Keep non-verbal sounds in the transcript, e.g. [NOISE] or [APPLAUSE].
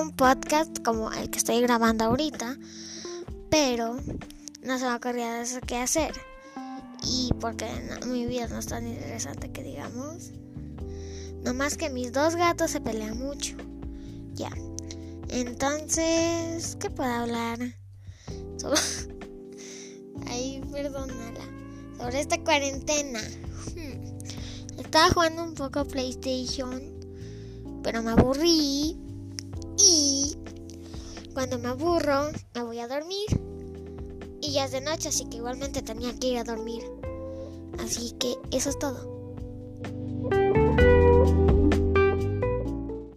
un podcast como el que estoy grabando ahorita, pero no se me ocurría eso qué hacer. Y porque mi vida no es tan interesante que digamos. No más que mis dos gatos se pelean mucho. Ya. Entonces, ¿qué puedo hablar? Sobre... [LAUGHS] Ay, perdónala. Sobre esta cuarentena. Hmm. Estaba jugando un poco PlayStation, pero me aburrí. Y cuando me aburro, me voy a dormir. Y ya es de noche, así que igualmente tenía que ir a dormir. Así que eso es todo.